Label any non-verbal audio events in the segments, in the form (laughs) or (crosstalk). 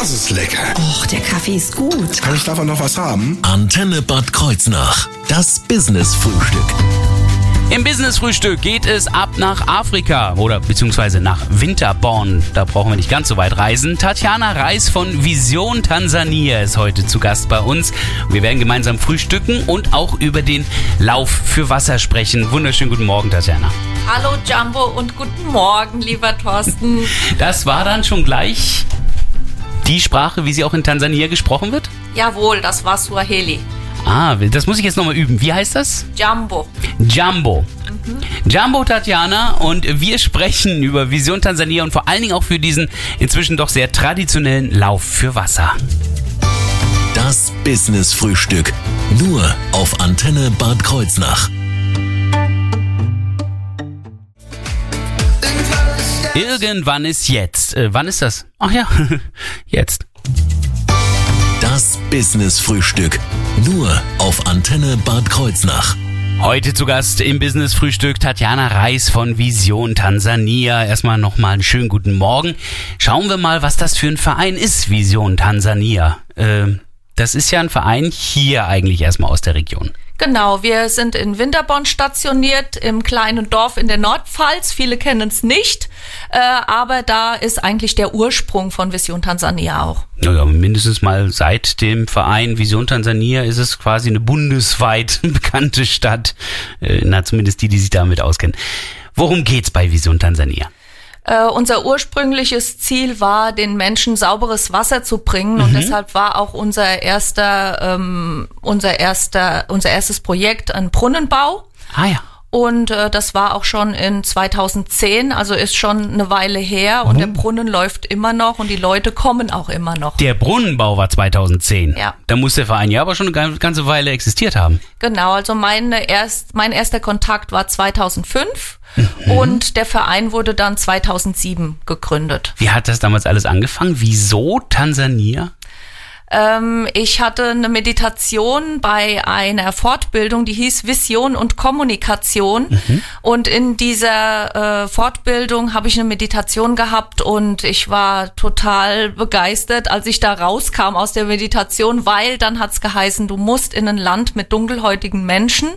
Das ist lecker. Och, der Kaffee ist gut. Kann ich davon noch was haben? Antenne Bad Kreuznach. Das Business-Frühstück. Im Business-Frühstück geht es ab nach Afrika oder beziehungsweise nach Winterborn. Da brauchen wir nicht ganz so weit reisen. Tatjana Reis von Vision Tansania ist heute zu Gast bei uns. Wir werden gemeinsam frühstücken und auch über den Lauf für Wasser sprechen. Wunderschönen guten Morgen, Tatjana. Hallo Jumbo und guten Morgen, lieber Thorsten. Das war dann schon gleich die Sprache, wie sie auch in Tansania gesprochen wird? Jawohl, das war Swahili. Ah, das muss ich jetzt nochmal üben. Wie heißt das? Jumbo. Jumbo. Jumbo Tatjana und wir sprechen über Vision Tansania und vor allen Dingen auch für diesen inzwischen doch sehr traditionellen Lauf für Wasser. Das Business-Frühstück. Nur auf Antenne Bad Kreuznach. Irgendwann ist jetzt. Äh, wann ist das? Ach ja, (laughs) jetzt. Das Business-Frühstück. Nur auf Antenne Bad Kreuznach. Heute zu Gast im Business Frühstück Tatjana Reis von Vision Tansania. Erstmal nochmal einen schönen guten Morgen. Schauen wir mal, was das für ein Verein ist, Vision Tansania. Äh, das ist ja ein Verein hier eigentlich erstmal aus der Region. Genau, wir sind in Winterborn stationiert, im kleinen Dorf in der Nordpfalz. Viele kennen es nicht, äh, aber da ist eigentlich der Ursprung von Vision Tansania auch. Naja, mindestens mal seit dem Verein Vision Tansania ist es quasi eine bundesweit (laughs) bekannte Stadt. Äh, na, zumindest die, die sich damit auskennen. Worum geht's bei Vision Tansania? Äh, unser ursprüngliches Ziel war, den Menschen sauberes Wasser zu bringen mhm. und deshalb war auch unser erster, ähm, unser erster, unser erstes Projekt ein Brunnenbau. Ah ja. Und äh, das war auch schon in 2010, also ist schon eine Weile her und oh. der Brunnen läuft immer noch und die Leute kommen auch immer noch. Der Brunnenbau war 2010. Ja. Da muss der Verein ja aber schon eine ganze Weile existiert haben. Genau, also meine erst, mein erster Kontakt war 2005 mhm. und der Verein wurde dann 2007 gegründet. Wie hat das damals alles angefangen? Wieso Tansania? Ähm, ich hatte eine Meditation bei einer Fortbildung, die hieß Vision und Kommunikation. Mhm. Und in dieser äh, Fortbildung habe ich eine Meditation gehabt und ich war total begeistert, als ich da rauskam aus der Meditation, weil dann hat's geheißen, du musst in ein Land mit dunkelhäutigen Menschen.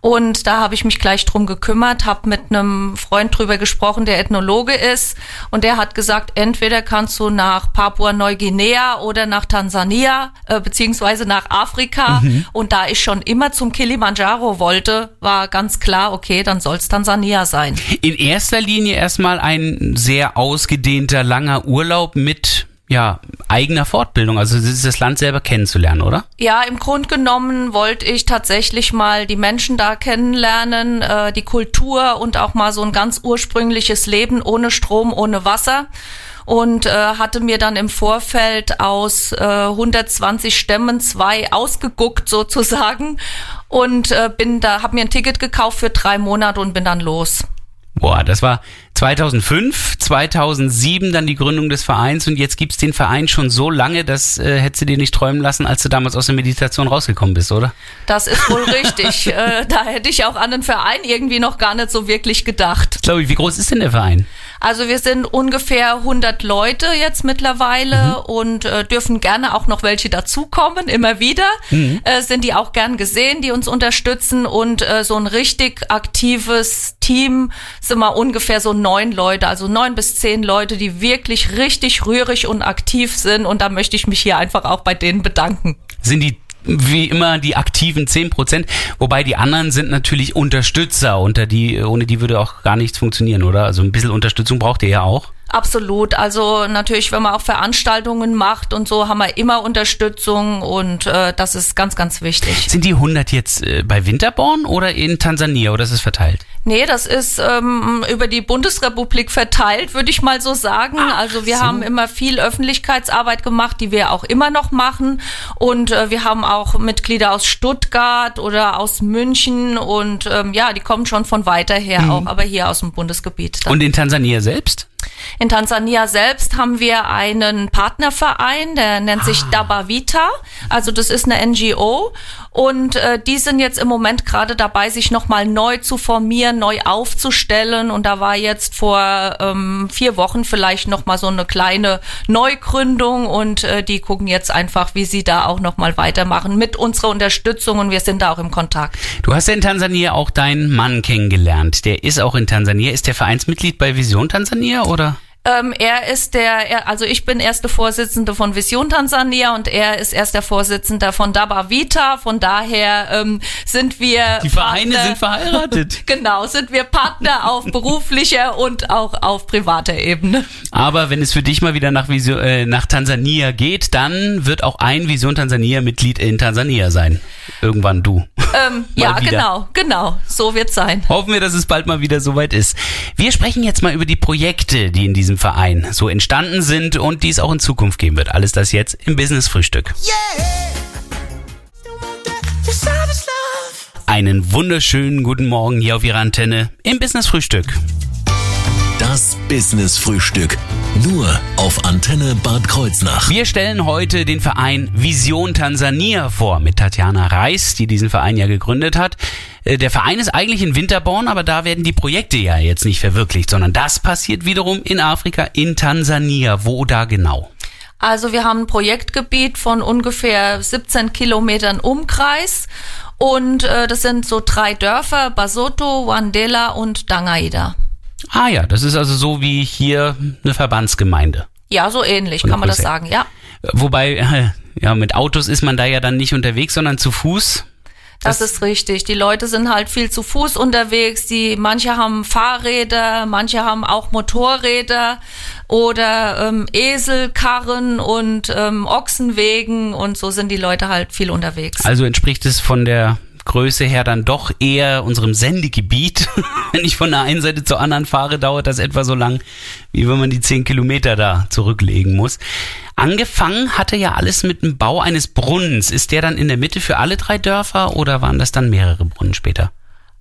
Und da habe ich mich gleich drum gekümmert, habe mit einem Freund drüber gesprochen, der Ethnologe ist. Und der hat gesagt, entweder kannst du nach Papua-Neuguinea oder nach Tansania Tansania äh, beziehungsweise nach Afrika. Mhm. Und da ich schon immer zum Kilimanjaro wollte, war ganz klar, okay, dann soll es Tansania sein. In erster Linie erstmal ein sehr ausgedehnter, langer Urlaub mit ja, eigener Fortbildung, also das Land selber kennenzulernen, oder? Ja, im Grunde genommen wollte ich tatsächlich mal die Menschen da kennenlernen, äh, die Kultur und auch mal so ein ganz ursprüngliches Leben ohne Strom, ohne Wasser und äh, hatte mir dann im Vorfeld aus äh, 120 Stämmen zwei ausgeguckt sozusagen und äh, bin da, habe mir ein Ticket gekauft für drei Monate und bin dann los. Boah, das war 2005, 2007 dann die Gründung des Vereins und jetzt gibt's den Verein schon so lange, das äh, hättest du dir nicht träumen lassen, als du damals aus der Meditation rausgekommen bist, oder? Das ist wohl richtig. (laughs) äh, da hätte ich auch an den Verein irgendwie noch gar nicht so wirklich gedacht. Glaube wie groß ist denn der Verein? Also wir sind ungefähr 100 Leute jetzt mittlerweile mhm. und äh, dürfen gerne auch noch welche dazukommen, immer wieder. Mhm. Äh, sind die auch gern gesehen, die uns unterstützen und äh, so ein richtig aktives Team sind wir ungefähr so neun Leute, also neun bis zehn Leute, die wirklich richtig rührig und aktiv sind und da möchte ich mich hier einfach auch bei denen bedanken. Sind die wie immer die aktiven 10%, wobei die anderen sind natürlich Unterstützer, unter die, ohne die würde auch gar nichts funktionieren, oder? Also ein bisschen Unterstützung braucht ihr ja auch. Absolut. Also natürlich, wenn man auch Veranstaltungen macht und so, haben wir immer Unterstützung und äh, das ist ganz, ganz wichtig. Sind die 100 jetzt äh, bei Winterborn oder in Tansania oder ist es verteilt? Nee, das ist ähm, über die Bundesrepublik verteilt, würde ich mal so sagen. Ach, also wir so. haben immer viel Öffentlichkeitsarbeit gemacht, die wir auch immer noch machen. Und äh, wir haben auch Mitglieder aus Stuttgart oder aus München und ähm, ja, die kommen schon von weiter her mhm. auch, aber hier aus dem Bundesgebiet. Dann. Und in Tansania selbst? In Tansania selbst haben wir einen Partnerverein, der nennt sich ah. Dabavita. Also das ist eine NGO und äh, die sind jetzt im Moment gerade dabei, sich nochmal neu zu formieren neu aufzustellen. Und da war jetzt vor ähm, vier Wochen vielleicht noch mal so eine kleine Neugründung und äh, die gucken jetzt einfach, wie sie da auch noch mal weitermachen mit unserer Unterstützung und wir sind da auch im Kontakt. Du hast ja in Tansania auch deinen Mann kennengelernt. Der ist auch in Tansania. Ist der Vereinsmitglied bei Vision Tansania oder? Ähm, er ist der, er, also ich bin erste Vorsitzende von Vision Tansania und er ist erster Vorsitzender von Daba Vita. Von daher ähm, sind wir Die Vereine Partner, sind verheiratet. (laughs) genau, sind wir Partner auf beruflicher und auch auf privater Ebene. Aber wenn es für dich mal wieder nach, Vision, äh, nach Tansania geht, dann wird auch ein Vision Tansania Mitglied in Tansania sein. Irgendwann du. Ähm, (laughs) ja, wieder. genau, genau. So wird sein. Hoffen wir, dass es bald mal wieder soweit ist. Wir sprechen jetzt mal über die Projekte, die in diesem diesem Verein so entstanden sind und die es auch in Zukunft geben wird. Alles das jetzt im Business Frühstück. Einen wunderschönen guten Morgen hier auf Ihrer Antenne im Business Frühstück. Das Business Frühstück. Nur auf Antenne Bad Kreuznach. Wir stellen heute den Verein Vision Tansania vor mit Tatjana Reis, die diesen Verein ja gegründet hat. Äh, der Verein ist eigentlich in Winterborn, aber da werden die Projekte ja jetzt nicht verwirklicht, sondern das passiert wiederum in Afrika, in Tansania. Wo da genau? Also wir haben ein Projektgebiet von ungefähr 17 Kilometern Umkreis und äh, das sind so drei Dörfer, Basoto, Wandela und Dangaida. Ah ja, das ist also so wie hier eine Verbandsgemeinde. Ja, so ähnlich kann man das sagen, ja. Wobei, äh, ja, mit Autos ist man da ja dann nicht unterwegs, sondern zu Fuß. Das, das, ist richtig. Die Leute sind halt viel zu Fuß unterwegs. Die manche haben Fahrräder, manche haben auch Motorräder oder ähm, Eselkarren und ähm, Ochsenwegen und so sind die Leute halt viel unterwegs. Also entspricht es von der Größe her dann doch eher unserem Sendegebiet. (laughs) wenn ich von der einen Seite zur anderen fahre, dauert das etwa so lang, wie wenn man die zehn Kilometer da zurücklegen muss. Angefangen hatte ja alles mit dem Bau eines Brunnens. Ist der dann in der Mitte für alle drei Dörfer oder waren das dann mehrere Brunnen später?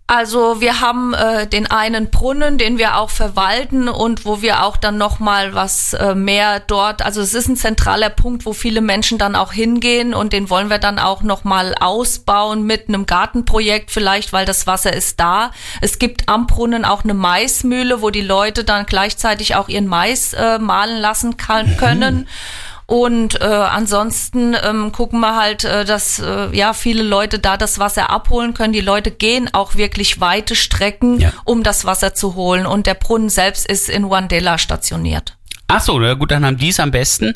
Also wir haben äh, den einen Brunnen, den wir auch verwalten und wo wir auch dann noch mal was äh, mehr dort. Also es ist ein zentraler Punkt, wo viele Menschen dann auch hingehen und den wollen wir dann auch noch mal ausbauen mit einem Gartenprojekt vielleicht, weil das Wasser ist da. Es gibt am Brunnen auch eine Maismühle, wo die Leute dann gleichzeitig auch ihren Mais äh, mahlen lassen kann, können. Mhm. Und äh, ansonsten ähm, gucken wir halt, äh, dass äh, ja viele Leute da das Wasser abholen können. Die Leute gehen auch wirklich weite Strecken, ja. um das Wasser zu holen. Und der Brunnen selbst ist in Wandela stationiert. Ach so, na gut, dann haben die es am besten.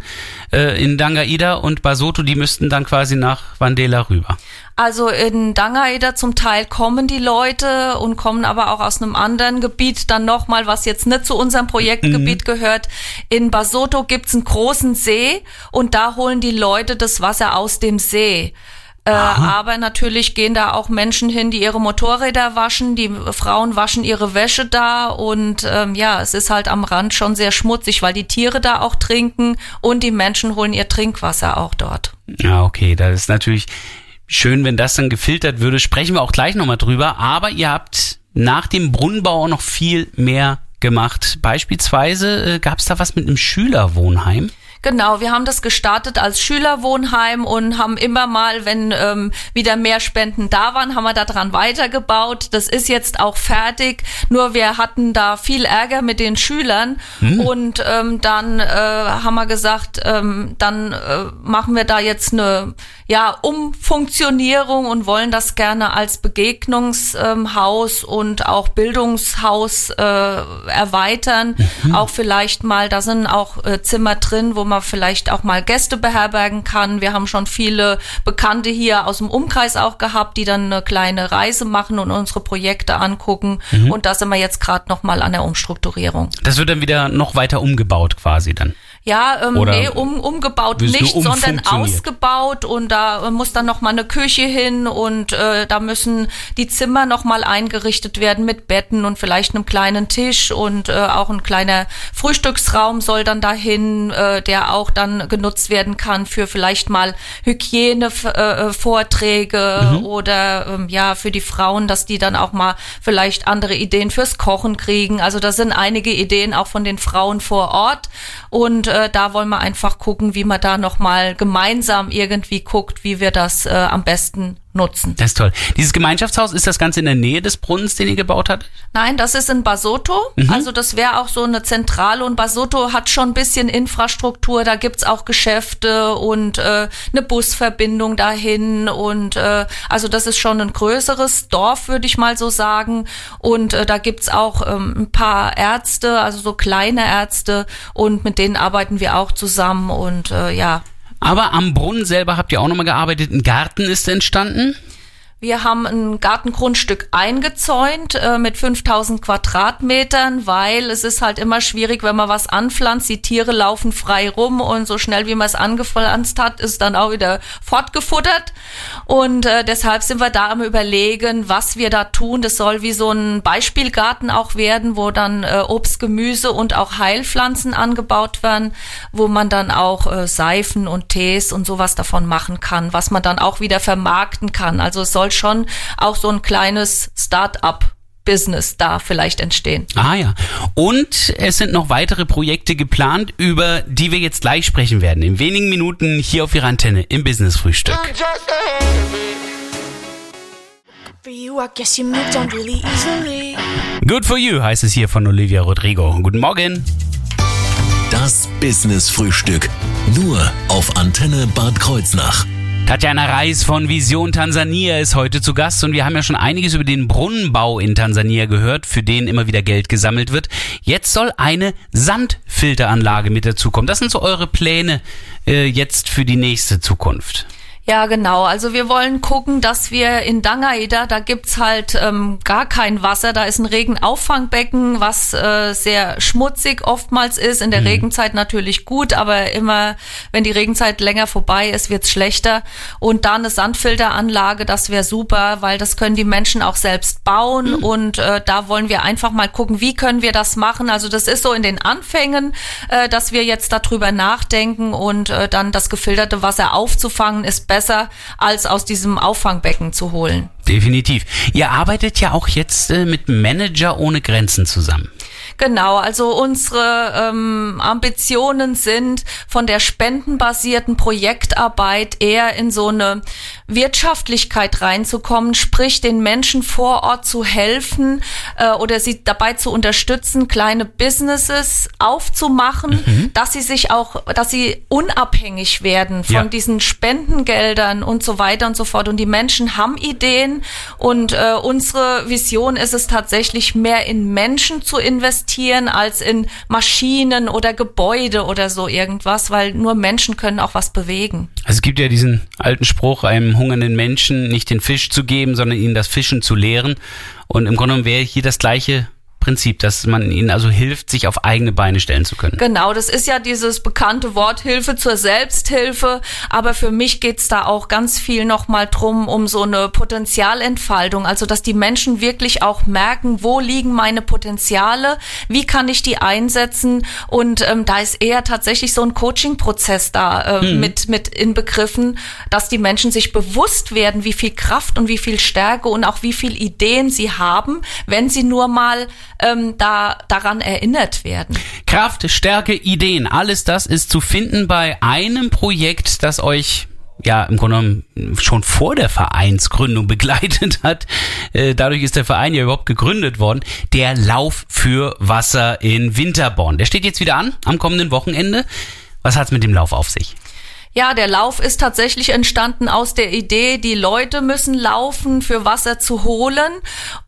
Äh, in Dangaida und Basoto, die müssten dann quasi nach Wandela rüber. Also in Dangaida zum Teil kommen die Leute und kommen aber auch aus einem anderen Gebiet dann nochmal, was jetzt nicht zu unserem Projektgebiet mhm. gehört. In Basoto gibt's einen großen See und da holen die Leute das Wasser aus dem See. Äh, aber natürlich gehen da auch Menschen hin, die ihre Motorräder waschen, die Frauen waschen ihre Wäsche da und ähm, ja, es ist halt am Rand schon sehr schmutzig, weil die Tiere da auch trinken und die Menschen holen ihr Trinkwasser auch dort. Ja, okay, das ist natürlich schön, wenn das dann gefiltert würde. Sprechen wir auch gleich nochmal drüber, aber ihr habt nach dem Brunnenbau noch viel mehr gemacht. Beispielsweise äh, gab es da was mit einem Schülerwohnheim? Genau, wir haben das gestartet als Schülerwohnheim und haben immer mal, wenn ähm, wieder mehr Spenden da waren, haben wir daran weitergebaut. Das ist jetzt auch fertig. Nur wir hatten da viel Ärger mit den Schülern hm. und ähm, dann äh, haben wir gesagt, ähm, dann äh, machen wir da jetzt eine ja, Umfunktionierung und wollen das gerne als Begegnungshaus ähm, und auch Bildungshaus äh, erweitern. Mhm. Auch vielleicht mal, da sind auch äh, Zimmer drin, wo man vielleicht auch mal Gäste beherbergen kann. Wir haben schon viele Bekannte hier aus dem Umkreis auch gehabt, die dann eine kleine Reise machen und unsere Projekte angucken. Mhm. Und da sind wir jetzt gerade noch mal an der Umstrukturierung. Das wird dann wieder noch weiter umgebaut quasi dann. Ja, ähm, nee, um, umgebaut nicht, sondern ausgebaut und da muss dann noch mal eine Küche hin und äh, da müssen die Zimmer noch mal eingerichtet werden mit Betten und vielleicht einem kleinen Tisch und äh, auch ein kleiner Frühstücksraum soll dann dahin, äh, der auch dann genutzt werden kann für vielleicht mal Hygienevorträge äh, mhm. oder ähm, ja für die Frauen, dass die dann auch mal vielleicht andere Ideen fürs Kochen kriegen. Also da sind einige Ideen auch von den Frauen vor Ort und äh, da wollen wir einfach gucken, wie man da nochmal gemeinsam irgendwie guckt, wie wir das äh, am besten nutzen. Das ist toll. Dieses Gemeinschaftshaus, ist das Ganze in der Nähe des Brunnens, den ihr gebaut habt? Nein, das ist in Basotto. Mhm. Also das wäre auch so eine Zentrale und Basotto hat schon ein bisschen Infrastruktur. Da gibt's auch Geschäfte und äh, eine Busverbindung dahin. Und äh, also das ist schon ein größeres Dorf, würde ich mal so sagen. Und äh, da gibt's auch ähm, ein paar Ärzte, also so kleine Ärzte. Und mit denen arbeiten wir auch zusammen. Und äh, ja, Aber am Brunnen selber habt ihr auch nochmal gearbeitet. Ein Garten ist entstanden. Wir haben ein Gartengrundstück eingezäunt äh, mit 5000 Quadratmetern, weil es ist halt immer schwierig, wenn man was anpflanzt. Die Tiere laufen frei rum und so schnell wie man es angepflanzt hat, ist dann auch wieder fortgefuttert. Und äh, deshalb sind wir da am Überlegen, was wir da tun. Das soll wie so ein Beispielgarten auch werden, wo dann äh, Obst, Gemüse und auch Heilpflanzen angebaut werden, wo man dann auch äh, Seifen und Tees und sowas davon machen kann, was man dann auch wieder vermarkten kann. Also es soll schon auch so ein kleines Start-up-Business da vielleicht entstehen. Ah ja. Und es sind noch weitere Projekte geplant, über die wir jetzt gleich sprechen werden. In wenigen Minuten hier auf Ihrer Antenne im Business Frühstück. Good for you heißt es hier von Olivia Rodrigo. Guten Morgen. Das Business Frühstück. Nur auf Antenne Bad Kreuznach. Tatjana Reis von Vision Tansania ist heute zu Gast und wir haben ja schon einiges über den Brunnenbau in Tansania gehört, für den immer wieder Geld gesammelt wird. Jetzt soll eine Sandfilteranlage mit dazukommen. Das sind so eure Pläne äh, jetzt für die nächste Zukunft. Ja, genau. Also wir wollen gucken, dass wir in Dangaida, da gibt's halt ähm, gar kein Wasser. Da ist ein Regenaufangbecken, was äh, sehr schmutzig oftmals ist. In der Regenzeit natürlich gut, aber immer, wenn die Regenzeit länger vorbei ist, wird's schlechter. Und da eine Sandfilteranlage, das wäre super, weil das können die Menschen auch selbst bauen. Und äh, da wollen wir einfach mal gucken, wie können wir das machen. Also das ist so in den Anfängen, äh, dass wir jetzt darüber nachdenken und äh, dann das gefilterte Wasser aufzufangen, ist besser als aus diesem Auffangbecken zu holen. Definitiv. Ihr arbeitet ja auch jetzt äh, mit Manager ohne Grenzen zusammen. Genau, also unsere ähm, Ambitionen sind von der spendenbasierten Projektarbeit eher in so eine Wirtschaftlichkeit reinzukommen, sprich den Menschen vor Ort zu helfen äh, oder sie dabei zu unterstützen, kleine Businesses aufzumachen, dass sie sich auch, dass sie unabhängig werden von Ja. diesen Spendengeldern und so weiter und so fort. Und die Menschen haben Ideen und äh, unsere Vision ist es tatsächlich mehr in Menschen zu investieren als in Maschinen oder Gebäude oder so irgendwas, weil nur Menschen können auch was bewegen. Also es gibt ja diesen alten Spruch, einem hungernden Menschen nicht den Fisch zu geben, sondern ihnen das Fischen zu lehren. Und im Grunde genommen wäre hier das gleiche Prinzip, dass man ihnen also hilft, sich auf eigene Beine stellen zu können. Genau, das ist ja dieses bekannte Wort Hilfe zur Selbsthilfe, aber für mich geht's da auch ganz viel nochmal drum, um so eine Potenzialentfaltung, also dass die Menschen wirklich auch merken, wo liegen meine Potenziale, wie kann ich die einsetzen? Und ähm, da ist eher tatsächlich so ein Coaching-Prozess da äh, mit, mit inbegriffen, dass die Menschen sich bewusst werden, wie viel Kraft und wie viel Stärke und auch wie viel Ideen sie haben, wenn sie nur mal ähm, da daran erinnert werden. Kraft, Stärke, Ideen, alles das ist zu finden bei einem Projekt, das euch ja im Grunde genommen schon vor der Vereinsgründung (laughs) begleitet hat. Äh, Dadurch ist der Verein ja überhaupt gegründet worden. Der Lauf für Wasser in Winterborn. Der steht jetzt wieder an am kommenden Wochenende. Was hat's mit dem Lauf auf sich? Ja, der Lauf ist tatsächlich entstanden aus der Idee, die Leute müssen laufen, für Wasser zu holen.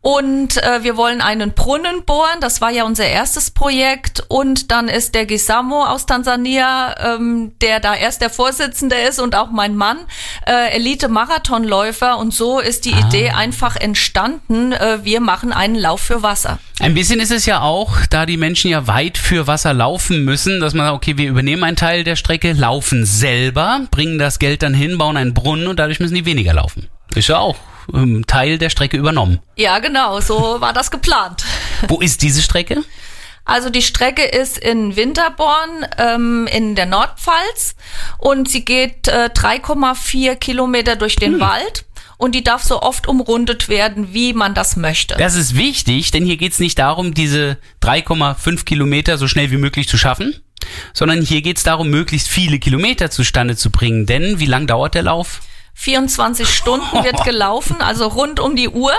Und äh, wir wollen einen Brunnen bohren. Das war ja unser erstes Projekt. Und dann ist der Gisamo aus Tansania, ähm, der da erst der Vorsitzende ist und auch mein Mann, äh, Elite-Marathonläufer. Und so ist die Idee einfach entstanden. Äh, wir machen einen Lauf für Wasser. Ein bisschen ist es ja auch, da die Menschen ja weit für Wasser laufen müssen, dass man sagt, okay, wir übernehmen einen Teil der Strecke, laufen selber, bringen das Geld dann hin, bauen einen Brunnen und dadurch müssen die weniger laufen. Ist ja auch ähm, Teil der Strecke übernommen. Ja, genau, so war das geplant. (laughs) Wo ist diese Strecke? Also die Strecke ist in Winterborn ähm, in der Nordpfalz und sie geht äh, 3,4 Kilometer durch den Wald und die darf so oft umrundet werden, wie man das möchte. Das ist wichtig, denn hier geht es nicht darum, diese 3,5 Kilometer so schnell wie möglich zu schaffen, sondern hier geht es darum, möglichst viele Kilometer zustande zu bringen. Denn wie lang dauert der Lauf? 24 Stunden wird (laughs) gelaufen, also rund um die Uhr.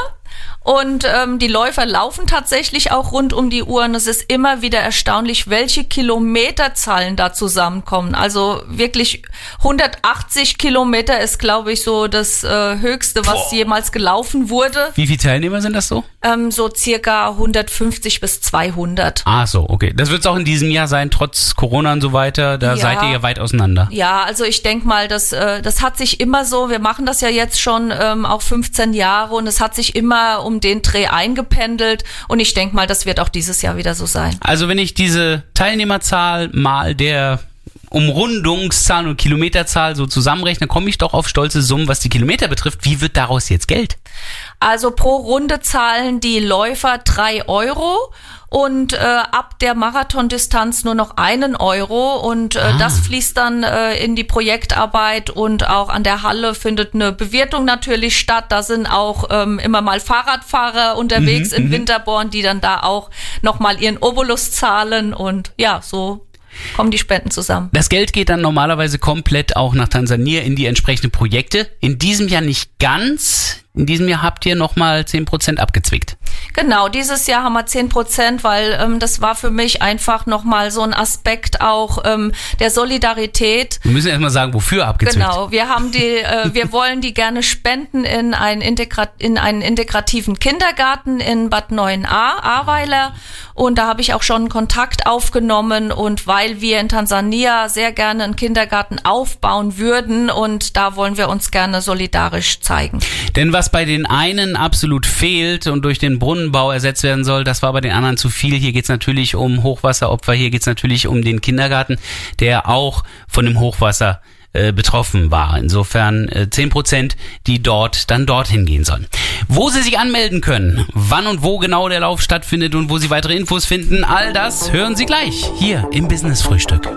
Und ähm, die Läufer laufen tatsächlich auch rund um die Uhr. Und es ist immer wieder erstaunlich, welche Kilometerzahlen da zusammenkommen. Also wirklich 180 Kilometer ist, glaube ich, so das äh, Höchste, was Boah. jemals gelaufen wurde. Wie viele Teilnehmer sind das so? Ähm, so circa 150 bis 200. Ah, so, okay. Das wird es auch in diesem Jahr sein, trotz Corona und so weiter. Da Ja. seid ihr ja weit auseinander. Ja, also ich denk mal, das, äh, das hat sich immer so, wir machen das ja jetzt schon ähm, auch 15 Jahre und es hat sich immer um den Dreh eingependelt und ich denk mal, das wird auch dieses Jahr wieder so sein. Also wenn ich diese Teilnehmerzahl mal der Umrundungszahl und Kilometerzahl so zusammenrechne, komme ich doch auf stolze Summen, was die Kilometer betrifft. Wie wird daraus jetzt Geld? Also pro Runde zahlen die Läufer drei Euro und äh, ab der Marathondistanz nur noch einen Euro und äh, das fließt dann äh, in die Projektarbeit und auch an der Halle findet eine Bewirtung natürlich statt. Da sind auch ähm, immer mal Fahrradfahrer unterwegs in Winterborn, die dann da auch nochmal ihren Obolus zahlen und ja, so kommen die Spenden zusammen. Das Geld geht dann normalerweise komplett auch nach Tansania in die entsprechenden Projekte. In diesem Jahr nicht ganz. In diesem Jahr habt ihr nochmal 10% abgezwickt. Genau, dieses Jahr haben wir 10 Prozent, weil ähm, das war für mich einfach nochmal so ein Aspekt auch ähm, der Solidarität. Wir müssen erstmal sagen, wofür abgezwickt. Genau, wir haben die, äh, wir (laughs) wollen die gerne spenden in einen, Integra in einen integrativen Kindergarten in Bad 9a, Ahrweiler. Und da habe ich auch schon Kontakt aufgenommen und weil wir in Tansania sehr gerne einen Kindergarten aufbauen würden und da wollen wir uns gerne solidarisch zeigen. Denn was bei den einen absolut fehlt und durch den Brunnenbau ersetzt werden soll, das war bei den anderen zu viel. Hier geht's natürlich um Hochwasseropfer, hier geht's natürlich um den Kindergarten, der auch von dem Hochwasser äh, betroffen war. Insofern äh, 10%, die dort dann dorthin gehen sollen. Wo Sie sich anmelden können, wann und wo genau der Lauf stattfindet und wo Sie weitere Infos finden, all das hören Sie gleich hier im Business Frühstück.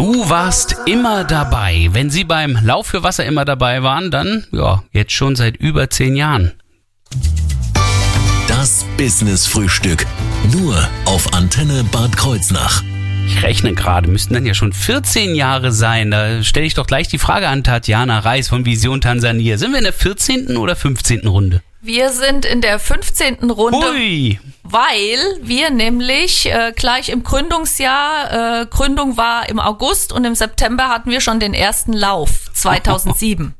Du warst immer dabei. Wenn Sie beim Lauf für Wasser immer dabei waren, dann ja, jetzt schon seit über zehn Jahren. Das Business Frühstück. Nur auf Antenne Bad Kreuznach. Ich rechne gerade, müssten dann ja schon 14 Jahre sein. Da stelle ich doch gleich die Frage an Tatjana Reis von Vision Tansania. Sind wir in der 14. oder 15. Runde? Wir sind in der 15. Runde. Hui! Weil wir nämlich äh, gleich im Gründungsjahr, äh, Gründung war im August und im September hatten wir schon den ersten Lauf (laughs) 2007.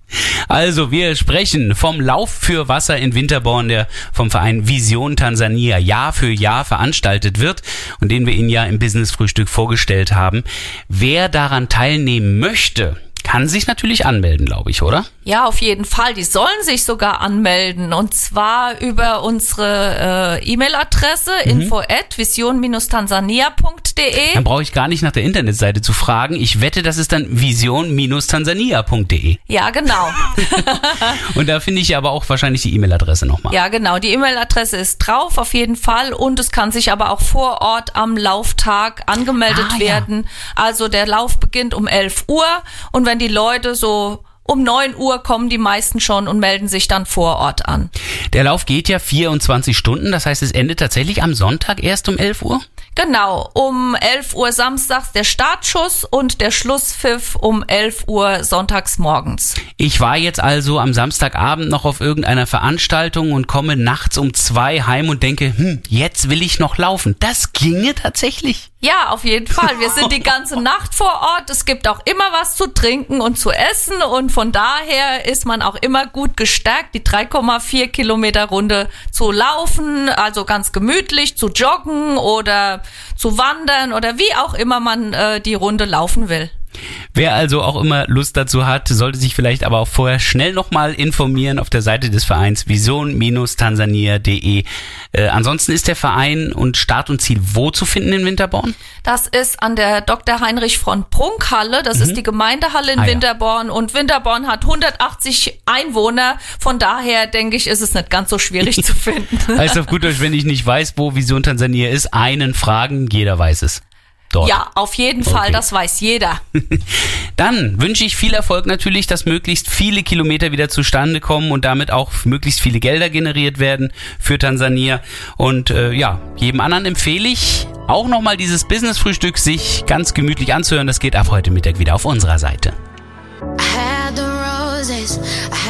Also, wir sprechen vom Lauf für Wasser in Winterborn, der vom Verein Vision Tansania Jahr für Jahr veranstaltet wird und den wir Ihnen ja im Business Frühstück vorgestellt haben. Wer daran teilnehmen möchte, kann sich natürlich anmelden, glaube ich, oder? Ja, auf jeden Fall. Die sollen sich sogar anmelden und zwar über unsere äh, E-Mail-Adresse Mhm. info at vision-tansania.de. Dann brauche ich gar nicht nach der Internetseite zu fragen. Ich wette, das ist dann vision-tansania.de. Ja, genau. (laughs) Und da finde ich aber auch wahrscheinlich die E-Mail-Adresse nochmal. Ja, genau. Die E-Mail-Adresse ist drauf, auf jeden Fall. Und es kann sich aber auch vor Ort am Lauftag angemeldet Ah, ja. werden. Also der Lauf beginnt um 11 Uhr. Und wenn die Leute so um 9 Uhr kommen, die meisten schon und melden sich dann vor Ort an. Der Lauf geht ja 24 Stunden, das heißt, es endet tatsächlich am Sonntag erst um 11 Uhr. Genau, um 11 Uhr samstags der Startschuss und der Schlusspfiff um 11 Uhr sonntags morgens. Ich war jetzt also am Samstagabend noch auf irgendeiner Veranstaltung und komme nachts um zwei heim und denke, hm, jetzt will ich noch laufen. Das ginge tatsächlich. Ja, auf jeden Fall. Wir sind die ganze (laughs) Nacht vor Ort. Es gibt auch immer was zu trinken und zu essen und von daher ist man auch immer gut gestärkt, die 3,4 Kilometer Runde zu laufen, also ganz gemütlich zu joggen oder zu wandern oder wie auch immer man äh, die Runde laufen will. Wer also auch immer Lust dazu hat, sollte sich vielleicht aber auch vorher schnell nochmal informieren auf der Seite des Vereins vision-tansania.de. Äh, ansonsten ist der Verein und Start und Ziel wo zu finden in Winterborn? Das ist an der Dr. Heinrich von Prunk Halle. Das ist die Gemeindehalle in Ah, ja. Winterborn. Und Winterborn hat 180 Einwohner. Von daher denke ich, ist es nicht ganz so schwierig (laughs) zu finden. Heißt auf gut Deutsch, wenn ich nicht weiß, wo Vision Tansania ist, einen fragen, jeder weiß es. Dort. Ja, auf jeden Fall, Okay. das weiß jeder. (laughs) Dann wünsche ich viel Erfolg natürlich, dass möglichst viele Kilometer wieder zustande kommen und damit auch möglichst viele Gelder generiert werden für Tansania. Und äh, ja, jedem anderen empfehle ich, auch nochmal dieses Business-Frühstück sich ganz gemütlich anzuhören, das geht ab heute Mittag wieder auf unserer Seite. I had the roses, I